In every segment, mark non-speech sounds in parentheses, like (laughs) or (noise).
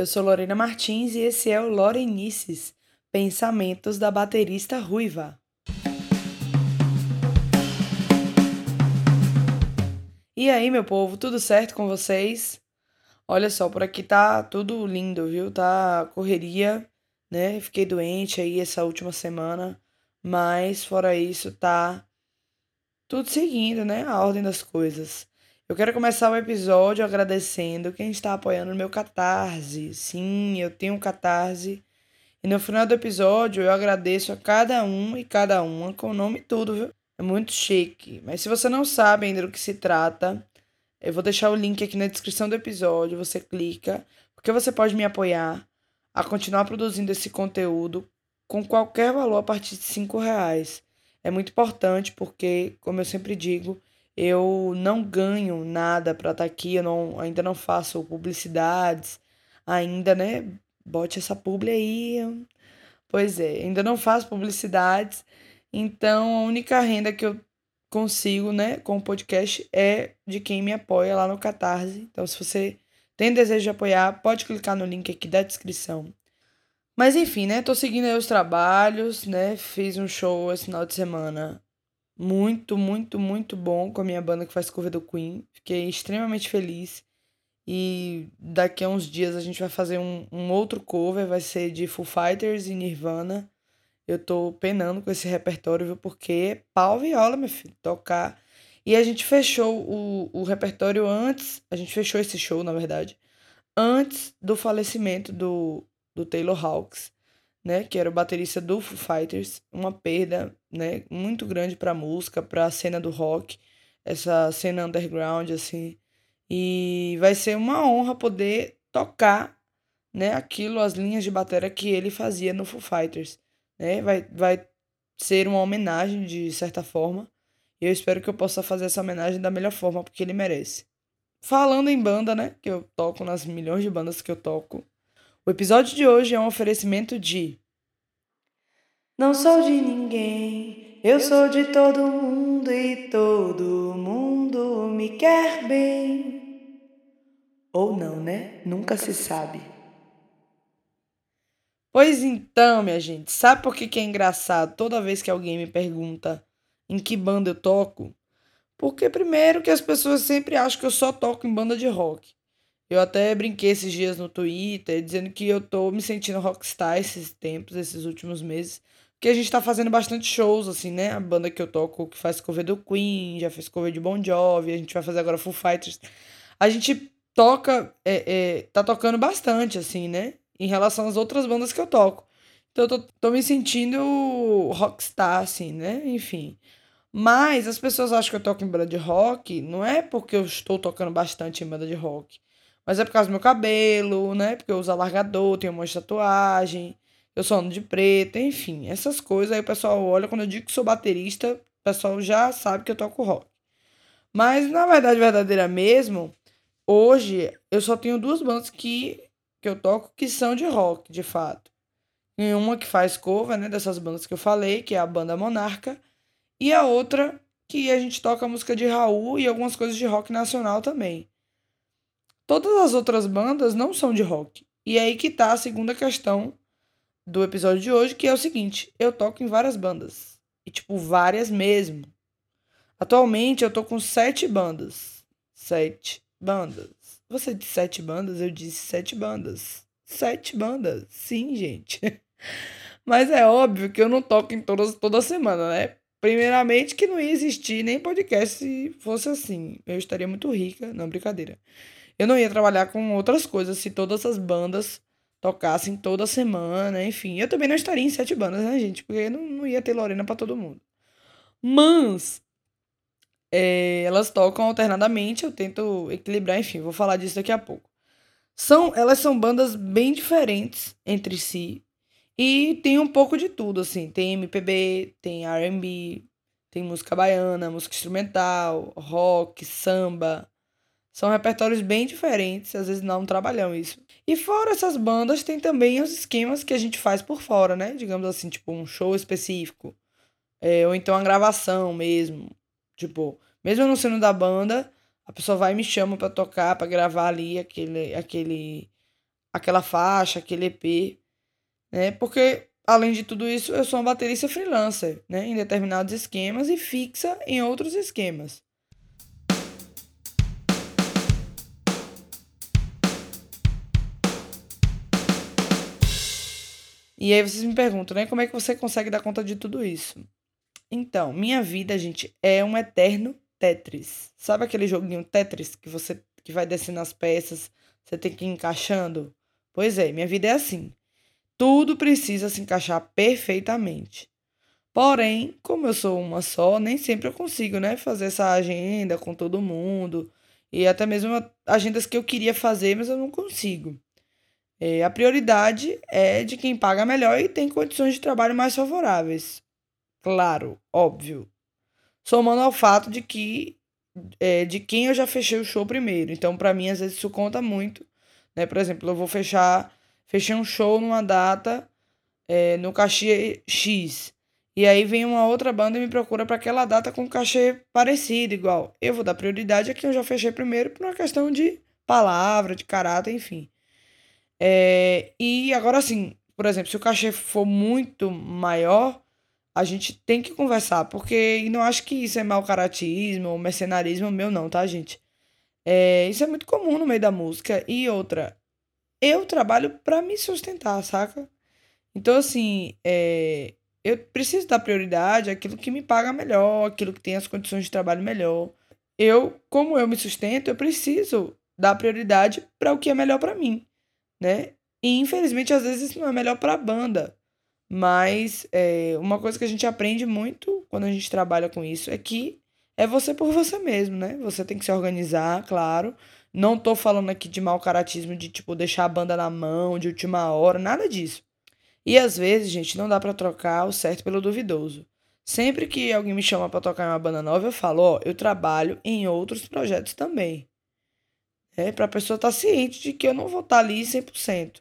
Eu sou Lorena Martins e esse é o Lorenices, Pensamentos da Baterista Ruiva. E aí, meu povo, tudo certo com vocês? Olha só, por aqui tá tudo lindo, viu? Tá correria, né? Fiquei doente aí essa última semana, mas fora isso, tá tudo seguindo, né? A ordem das coisas. Eu quero começar o episódio agradecendo quem está apoiando o meu Catarse. Sim, eu tenho um Catarse. E no final do episódio eu agradeço a cada um e cada uma com o nome e tudo, viu? É muito chique. Mas se você não sabe ainda do que se trata, eu vou deixar o link aqui na descrição do episódio. Você clica, porque você pode me apoiar a continuar produzindo esse conteúdo com qualquer valor a partir de cinco reais. É muito importante porque, como eu sempre digo, eu não ganho nada para estar tá aqui, eu não, ainda não faço publicidades, ainda, né? Bote essa publi aí. Pois é, ainda não faço publicidades então, a única renda que eu consigo, né, com o podcast é de quem me apoia lá no Catarse. Então, se você tem desejo de apoiar, pode clicar no link aqui da descrição. Mas enfim, né, tô seguindo aí os trabalhos, né, fiz um show esse final de semana muito, muito, muito bom com a minha banda que faz cover do Queen. Fiquei extremamente feliz. E daqui a uns dias a gente vai fazer um, um outro cover, vai ser de Foo Fighters e Nirvana. Eu tô penando com esse repertório, viu? Porque pau viola, meu filho, tocar. E a gente fechou o, o repertório antes, a gente fechou esse show, na verdade, antes do falecimento do, do Taylor Hawkes, né? Que era o baterista do Foo Fighters. Uma perda, né? Muito grande pra música, pra cena do rock, essa cena underground, assim. E vai ser uma honra poder tocar, né? Aquilo, as linhas de bateria que ele fazia no Foo Fighters né? Vai, vai ser uma homenagem de certa forma. E eu espero que eu possa fazer essa homenagem da melhor forma, porque ele merece. Falando em banda, né? Que eu toco nas milhões de bandas que eu toco. O episódio de hoje é um oferecimento de. Não sou de ninguém, eu sou de todo mundo e todo mundo me quer bem. Ou não, né? Nunca se sabe. Pois então, minha gente, sabe por que, que é engraçado toda vez que alguém me pergunta em que banda eu toco? Porque, primeiro, que as pessoas sempre acham que eu só toco em banda de rock. Eu até brinquei esses dias no Twitter dizendo que eu tô me sentindo rockstar esses tempos, esses últimos meses. Porque a gente tá fazendo bastante shows, assim, né? A banda que eu toco, que faz cover do Queen, já fez cover de Bon Jovi, a gente vai fazer agora Full Fighters. A gente toca, é, é, tá tocando bastante, assim, né? em relação às outras bandas que eu toco. Então eu tô, tô me sentindo rockstar, assim, né? Enfim. Mas as pessoas acham que eu toco em banda de rock, não é porque eu estou tocando bastante em banda de rock. Mas é por causa do meu cabelo, né? Porque eu uso alargador, tenho um monte de tatuagem, eu sou ano de preto, enfim, essas coisas. Aí o pessoal olha, quando eu digo que sou baterista, o pessoal já sabe que eu toco rock. Mas na verdade, verdadeira mesmo, hoje eu só tenho duas bandas que que eu toco que são de rock, de fato. E uma que faz cover, né, dessas bandas que eu falei, que é a banda Monarca, e a outra que a gente toca música de Raul e algumas coisas de rock nacional também. Todas as outras bandas não são de rock. E aí que tá a segunda questão do episódio de hoje, que é o seguinte: eu toco em várias bandas. E, tipo, várias mesmo. Atualmente eu tô com sete bandas. Sete bandas. Você disse sete bandas? Eu disse sete bandas. Sete bandas. Sim, gente. (laughs) Mas é óbvio que eu não toco em todas toda semana, né? Primeiramente que não ia existir nem podcast se fosse assim. Eu estaria muito rica, não brincadeira. Eu não ia trabalhar com outras coisas se todas as bandas tocassem toda semana, enfim. Eu também não estaria em sete bandas, né, gente? Porque não, não ia ter Lorena para todo mundo. Mas é, elas tocam alternadamente, eu tento equilibrar, enfim, vou falar disso daqui a pouco. São, elas são bandas bem diferentes entre si e tem um pouco de tudo, assim. Tem MPB, tem R&B, tem música baiana, música instrumental, rock, samba. São repertórios bem diferentes, às vezes não trabalham isso. E fora essas bandas, tem também os esquemas que a gente faz por fora, né? Digamos assim, tipo um show específico. É, ou então a gravação mesmo. Tipo, mesmo não sendo da banda, a pessoa vai e me chama para tocar, para gravar ali aquele, aquele, aquela faixa, aquele EP, né? Porque além de tudo isso, eu sou uma baterista freelancer, né, em determinados esquemas e fixa em outros esquemas. E aí vocês me perguntam, né, como é que você consegue dar conta de tudo isso? Então, minha vida, gente, é um eterno Tetris. Sabe aquele joguinho Tetris que você que vai descendo as peças, você tem que ir encaixando? Pois é, minha vida é assim. Tudo precisa se encaixar perfeitamente. Porém, como eu sou uma só, nem sempre eu consigo, né, fazer essa agenda com todo mundo e até mesmo agendas que eu queria fazer, mas eu não consigo. É, a prioridade é de quem paga melhor e tem condições de trabalho mais favoráveis. Claro, óbvio. Somando ao fato de que é, de quem eu já fechei o show primeiro. Então, para mim, às vezes isso conta muito. Né? Por exemplo, eu vou fechar fechei um show numa data é, no cachê X. E aí vem uma outra banda e me procura para aquela data com cachê parecido, igual. Eu vou dar prioridade a quem eu já fechei primeiro por uma questão de palavra, de caráter, enfim. É, e agora assim, por exemplo, se o cachê for muito maior, a gente tem que conversar, porque não acho que isso é mau caratismo ou mercenarismo meu, não, tá, gente? É, isso é muito comum no meio da música. E outra, eu trabalho para me sustentar, saca? Então, assim, é, eu preciso dar prioridade àquilo que me paga melhor, aquilo que tem as condições de trabalho melhor. Eu, como eu me sustento, eu preciso dar prioridade para o que é melhor para mim, né? E infelizmente, às vezes, isso não é melhor para a banda. Mas é, uma coisa que a gente aprende muito quando a gente trabalha com isso é que é você por você mesmo, né? Você tem que se organizar, claro. Não tô falando aqui de mau caratismo, de tipo deixar a banda na mão, de última hora, nada disso. E às vezes, gente, não dá para trocar o certo pelo duvidoso. Sempre que alguém me chama para tocar em uma banda nova, eu falo, ó, eu trabalho em outros projetos também. É para a pessoa estar tá ciente de que eu não vou estar tá ali 100%.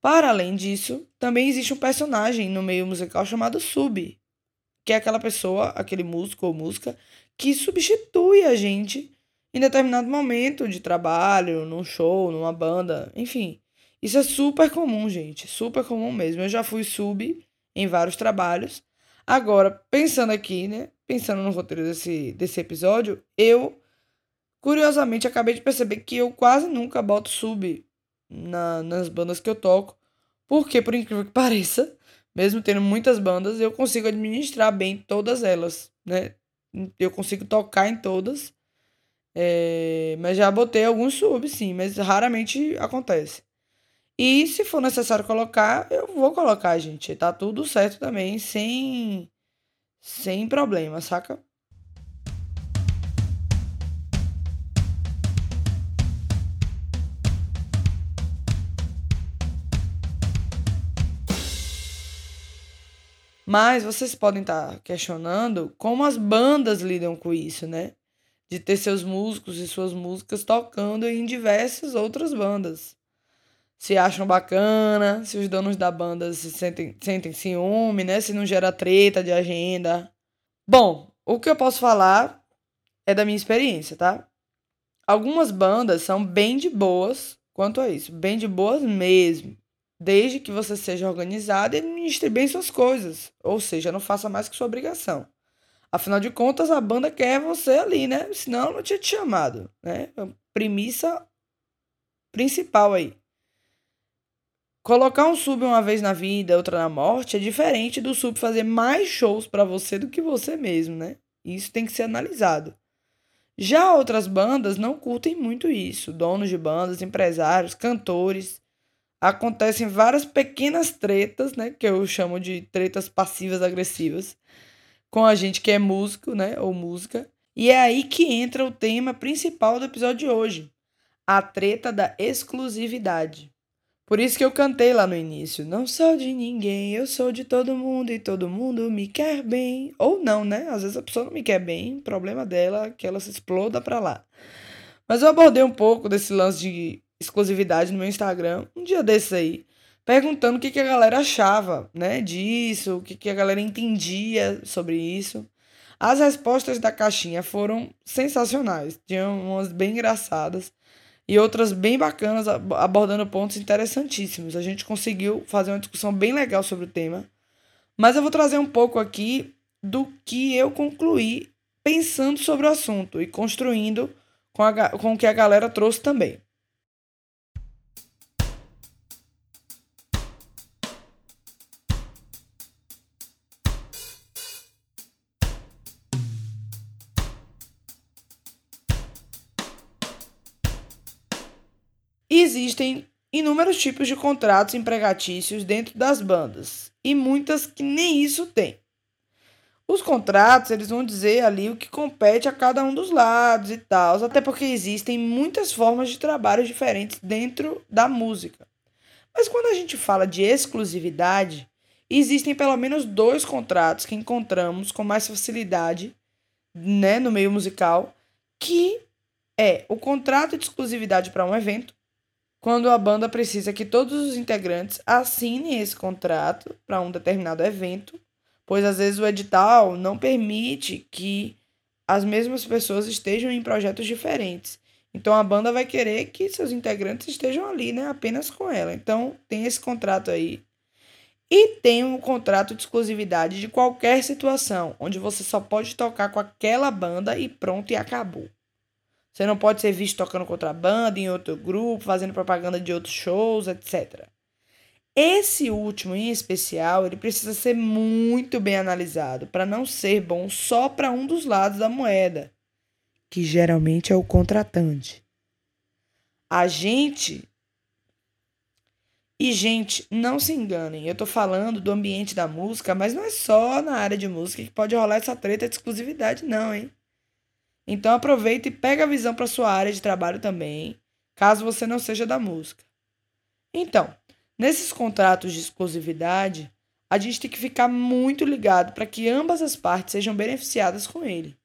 Para além disso, também existe um personagem no meio musical chamado sub, que é aquela pessoa, aquele músico ou música que substitui a gente em determinado momento de trabalho, num show, numa banda, enfim. Isso é super comum, gente, super comum mesmo. Eu já fui sub em vários trabalhos. Agora, pensando aqui, né, pensando no roteiro desse, desse episódio, eu curiosamente acabei de perceber que eu quase nunca boto sub na, nas bandas que eu toco, porque por incrível que (laughs) pareça, mesmo tendo muitas bandas, eu consigo administrar bem todas elas, né? Eu consigo tocar em todas é, mas já botei alguns subs, sim, mas raramente acontece. E se for necessário colocar, eu vou colocar, gente. Tá tudo certo também, sem, sem problema, saca? Mas vocês podem estar tá questionando como as bandas lidam com isso, né? de ter seus músicos e suas músicas tocando em diversas outras bandas. Se acham bacana, se os donos da banda se sentem, sentem ciúme, né? Se não gera treta de agenda. Bom, o que eu posso falar é da minha experiência, tá? Algumas bandas são bem de boas quanto a isso, bem de boas mesmo. Desde que você seja organizado e administre bem suas coisas. Ou seja, não faça mais que sua obrigação. Afinal de contas, a banda quer você ali, né? Senão não tinha te chamado, né? Premissa principal aí. Colocar um sub uma vez na vida, outra na morte, é diferente do sub fazer mais shows para você do que você mesmo, né? Isso tem que ser analisado. Já outras bandas não curtem muito isso. Donos de bandas, empresários, cantores. Acontecem várias pequenas tretas, né? Que eu chamo de tretas passivas agressivas com a gente que é músico, né, ou música. E é aí que entra o tema principal do episódio de hoje, a treta da exclusividade. Por isso que eu cantei lá no início, não sou de ninguém, eu sou de todo mundo e todo mundo me quer bem. Ou não, né? Às vezes a pessoa não me quer bem, problema dela que ela se exploda pra lá. Mas eu abordei um pouco desse lance de exclusividade no meu Instagram um dia desses aí perguntando o que, que a galera achava né, disso, o que, que a galera entendia sobre isso. As respostas da caixinha foram sensacionais, tinham umas bem engraçadas. e outras bem bacanas, abordando pontos interessantíssimos. A gente conseguiu fazer uma discussão bem legal sobre o tema. Mas eu vou trazer um pouco aqui do que eu concluí pensando sobre o assunto e construindo com, a, com o que a galera trouxe também. Existem inúmeros tipos de contratos empregatícios dentro das bandas e muitas que nem isso têm. Os contratos, eles vão dizer ali o que compete a cada um dos lados e tal, até porque existem muitas formas de trabalho diferentes dentro da música. Mas quando a gente fala de exclusividade, existem pelo menos dois contratos que encontramos com mais facilidade, né, no meio musical, que é o contrato de exclusividade para um evento quando a banda precisa que todos os integrantes assinem esse contrato para um determinado evento, pois às vezes o edital não permite que as mesmas pessoas estejam em projetos diferentes. Então a banda vai querer que seus integrantes estejam ali, né, apenas com ela. Então tem esse contrato aí. E tem um contrato de exclusividade de qualquer situação, onde você só pode tocar com aquela banda e pronto e acabou. Você não pode ser visto tocando contrabando em outro grupo, fazendo propaganda de outros shows, etc. Esse último em especial, ele precisa ser muito bem analisado para não ser bom só para um dos lados da moeda, que geralmente é o contratante. A gente e, gente, não se enganem, eu tô falando do ambiente da música, mas não é só na área de música que pode rolar essa treta de exclusividade, não, hein? Então aproveita e pega a visão para sua área de trabalho também, caso você não seja da música. Então, nesses contratos de exclusividade, a gente tem que ficar muito ligado para que ambas as partes sejam beneficiadas com ele.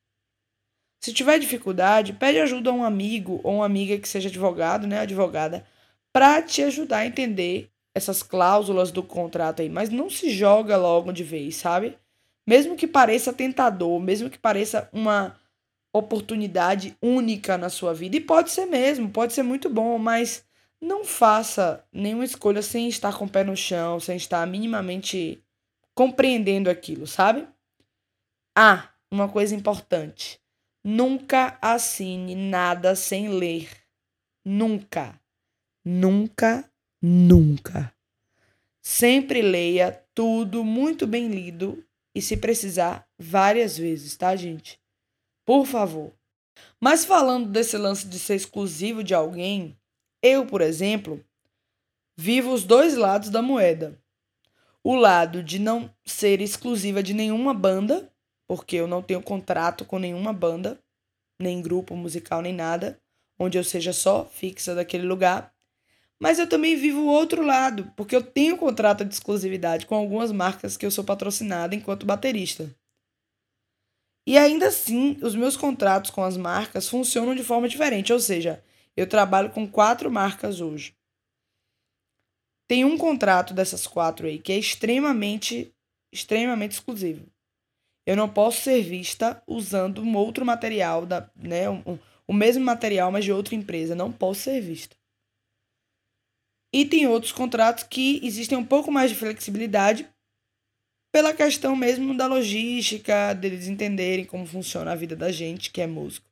Se tiver dificuldade, pede ajuda a um amigo ou uma amiga que seja advogado, né, advogada, para te ajudar a entender essas cláusulas do contrato aí, mas não se joga logo de vez, sabe? Mesmo que pareça tentador, mesmo que pareça uma oportunidade única na sua vida. E pode ser mesmo, pode ser muito bom, mas não faça nenhuma escolha sem estar com o pé no chão, sem estar minimamente compreendendo aquilo, sabe? Ah, uma coisa importante. Nunca assine nada sem ler. Nunca. Nunca, nunca. Sempre leia tudo muito bem lido e, se precisar, várias vezes, tá, gente? Por favor. Mas falando desse lance de ser exclusivo de alguém, eu, por exemplo, vivo os dois lados da moeda. O lado de não ser exclusiva de nenhuma banda, porque eu não tenho contrato com nenhuma banda, nem grupo musical, nem nada, onde eu seja só fixa daquele lugar. Mas eu também vivo o outro lado, porque eu tenho contrato de exclusividade com algumas marcas que eu sou patrocinada enquanto baterista. E ainda assim, os meus contratos com as marcas funcionam de forma diferente, ou seja, eu trabalho com quatro marcas hoje. Tem um contrato dessas quatro aí que é extremamente, extremamente exclusivo. Eu não posso ser vista usando um outro material, da, né, um, o mesmo material, mas de outra empresa. Não posso ser vista. E tem outros contratos que existem um pouco mais de flexibilidade pela questão mesmo da logística, deles entenderem como funciona a vida da gente, que é músico.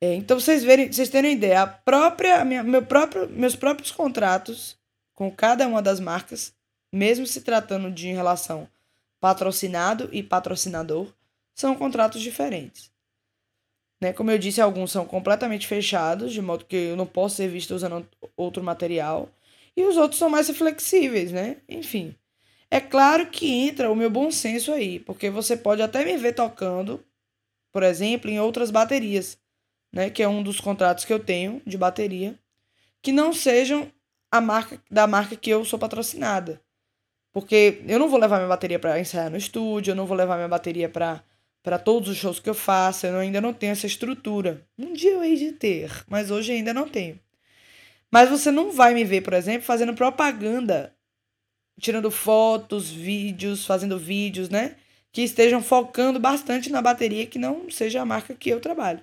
É, então, vocês verem, vocês terem ideia, a própria, minha, meu próprio, meus próprios contratos com cada uma das marcas, mesmo se tratando de relação patrocinado e patrocinador, são contratos diferentes. Né? Como eu disse, alguns são completamente fechados, de modo que eu não posso ser visto usando outro material, e os outros são mais flexíveis, né? Enfim. É claro que entra o meu bom senso aí, porque você pode até me ver tocando, por exemplo, em outras baterias, né, que é um dos contratos que eu tenho de bateria, que não sejam a marca da marca que eu sou patrocinada. Porque eu não vou levar minha bateria para ensaiar no estúdio, eu não vou levar minha bateria para para todos os shows que eu faço, eu ainda não tenho essa estrutura. Um dia eu hei de ter, mas hoje ainda não tenho. Mas você não vai me ver, por exemplo, fazendo propaganda tirando fotos, vídeos, fazendo vídeos, né? Que estejam focando bastante na bateria, que não seja a marca que eu trabalho.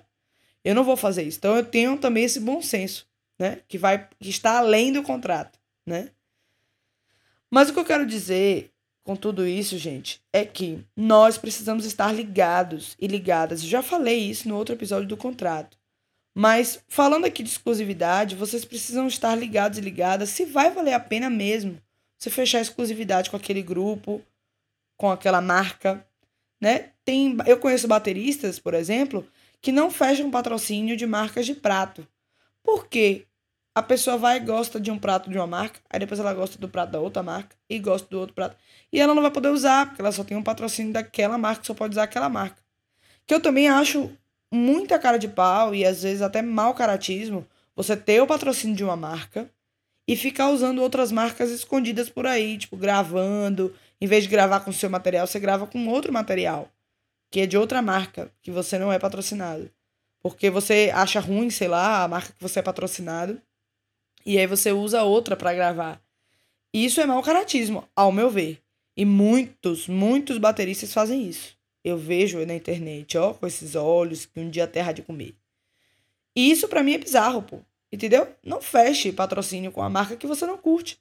Eu não vou fazer isso. Então eu tenho também esse bom senso, né? Que vai que está além do contrato, né? Mas o que eu quero dizer com tudo isso, gente, é que nós precisamos estar ligados e ligadas. Eu já falei isso no outro episódio do contrato. Mas falando aqui de exclusividade, vocês precisam estar ligados e ligadas se vai valer a pena mesmo você fechar exclusividade com aquele grupo, com aquela marca, né? Tem, eu conheço bateristas, por exemplo, que não fecham patrocínio de marcas de prato. Por quê? A pessoa vai e gosta de um prato de uma marca, aí depois ela gosta do prato da outra marca e gosta do outro prato. E ela não vai poder usar, porque ela só tem um patrocínio daquela marca, só pode usar aquela marca. Que eu também acho muita cara de pau e às vezes até mau caratismo você ter o patrocínio de uma marca e ficar usando outras marcas escondidas por aí, tipo gravando, em vez de gravar com o seu material, você grava com outro material, que é de outra marca, que você não é patrocinado. Porque você acha ruim, sei lá, a marca que você é patrocinado, e aí você usa outra para gravar. Isso é mau caratismo, ao meu ver. E muitos, muitos bateristas fazem isso. Eu vejo na internet, ó, com esses olhos que um dia terra de comer. E isso para mim é bizarro, pô. Entendeu? Não feche patrocínio com a marca que você não curte.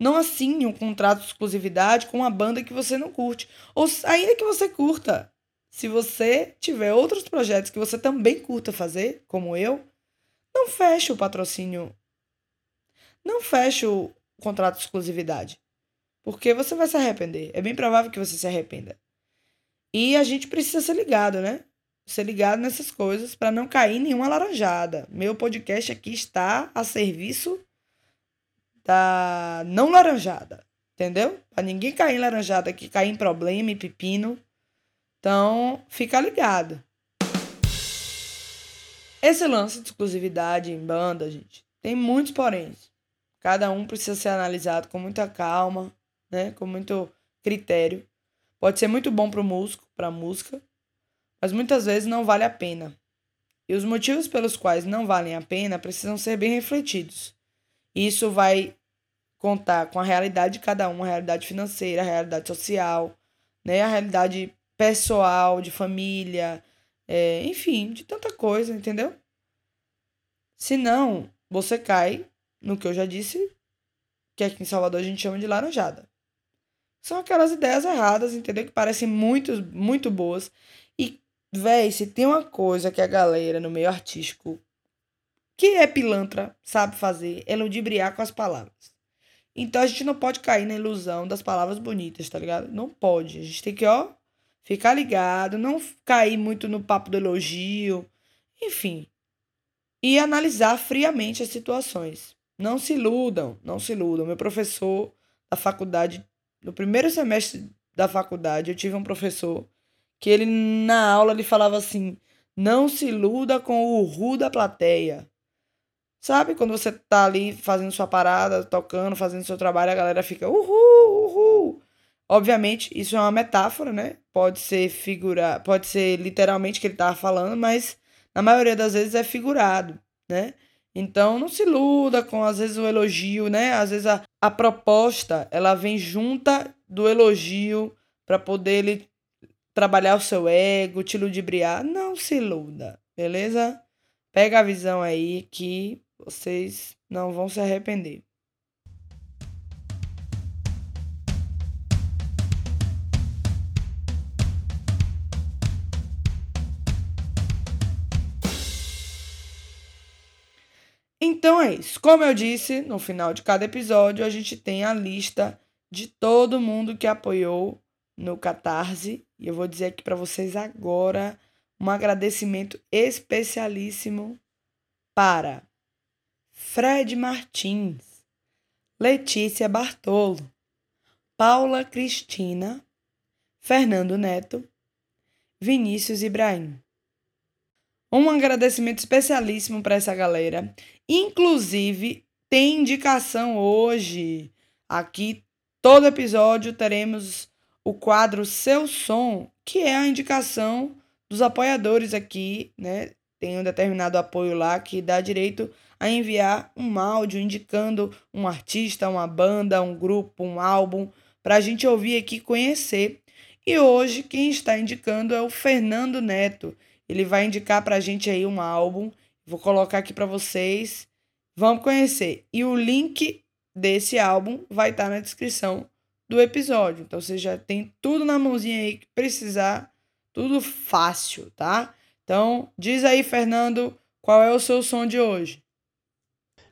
Não assine um contrato de exclusividade com uma banda que você não curte. Ou ainda que você curta. Se você tiver outros projetos que você também curta fazer, como eu, não feche o patrocínio. Não feche o contrato de exclusividade. Porque você vai se arrepender. É bem provável que você se arrependa. E a gente precisa ser ligado, né? Ser ligado nessas coisas para não cair nenhuma laranjada. Meu podcast aqui está a serviço da não laranjada, entendeu? Para ninguém cair em laranjada aqui, cair em problema e pepino. Então, fica ligado. Esse lance de exclusividade em banda, gente, tem muitos poréns. Cada um precisa ser analisado com muita calma, né? Com muito critério. Pode ser muito bom para o músico, para a música, mas muitas vezes não vale a pena. E os motivos pelos quais não valem a pena precisam ser bem refletidos. Isso vai contar com a realidade de cada um, a realidade financeira, a realidade social, né, a realidade pessoal, de família, é, enfim, de tanta coisa, entendeu? Senão, você cai no que eu já disse, que aqui em Salvador a gente chama de laranjada. São aquelas ideias erradas, entendeu? Que parecem muito, muito boas e Véi, se tem uma coisa que a galera no meio artístico que é pilantra sabe fazer, é ludibriar com as palavras. Então a gente não pode cair na ilusão das palavras bonitas, tá ligado? Não pode. A gente tem que, ó, ficar ligado, não cair muito no papo do elogio, enfim. E analisar friamente as situações. Não se iludam, não se iludam. Meu professor da faculdade, no primeiro semestre da faculdade, eu tive um professor que ele na aula ele falava assim: não se iluda com o ru da plateia. Sabe quando você tá ali fazendo sua parada, tocando, fazendo seu trabalho, a galera fica uhul, uhul. Obviamente, isso é uma metáfora, né? Pode ser figura, pode ser literalmente que ele tava falando, mas na maioria das vezes é figurado, né? Então não se iluda com às vezes o elogio, né? Às vezes a, a proposta, ela vem junta do elogio para poder ele trabalhar o seu ego, te ludibriar. Não se iluda, beleza? Pega a visão aí que vocês não vão se arrepender. Então é isso. Como eu disse, no final de cada episódio, a gente tem a lista de todo mundo que apoiou no Catarse. E eu vou dizer aqui para vocês agora um agradecimento especialíssimo para Fred Martins, Letícia Bartolo, Paula Cristina, Fernando Neto, Vinícius Ibrahim. Um agradecimento especialíssimo para essa galera. Inclusive, tem indicação hoje. Aqui, todo episódio, teremos o quadro Seu Som, que é a indicação dos apoiadores aqui, né? Tem um determinado apoio lá que dá direito a enviar um áudio indicando um artista, uma banda, um grupo, um álbum, para a gente ouvir aqui conhecer. E hoje quem está indicando é o Fernando Neto. Ele vai indicar pra gente aí um álbum. Vou colocar aqui para vocês. Vamos conhecer. E o link desse álbum vai estar tá na descrição do episódio. Então você já tem tudo na mãozinha aí que precisar, tudo fácil, tá? Então, diz aí, Fernando, qual é o seu som de hoje?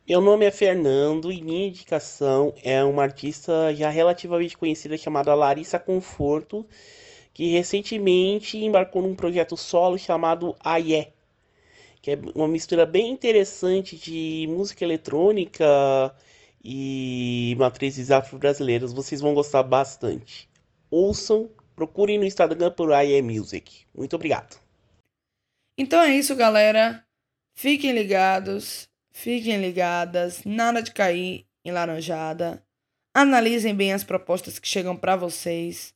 Meu nome é Fernando e minha indicação é uma artista já relativamente conhecida chamada Larissa Conforto, que recentemente embarcou num projeto solo chamado Aie, que é uma mistura bem interessante de música eletrônica e matrizes afro-brasileiras. Vocês vão gostar bastante. Ouçam, procurem no Instagram por Aie Music. Muito obrigado. Então é isso, galera. Fiquem ligados. Fiquem ligadas, nada de cair em laranjada. Analisem bem as propostas que chegam para vocês.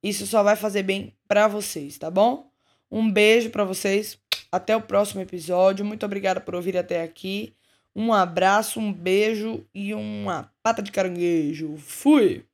Isso só vai fazer bem para vocês, tá bom? Um beijo para vocês. Até o próximo episódio. Muito obrigada por ouvir até aqui. Um abraço, um beijo e uma pata de caranguejo. Fui!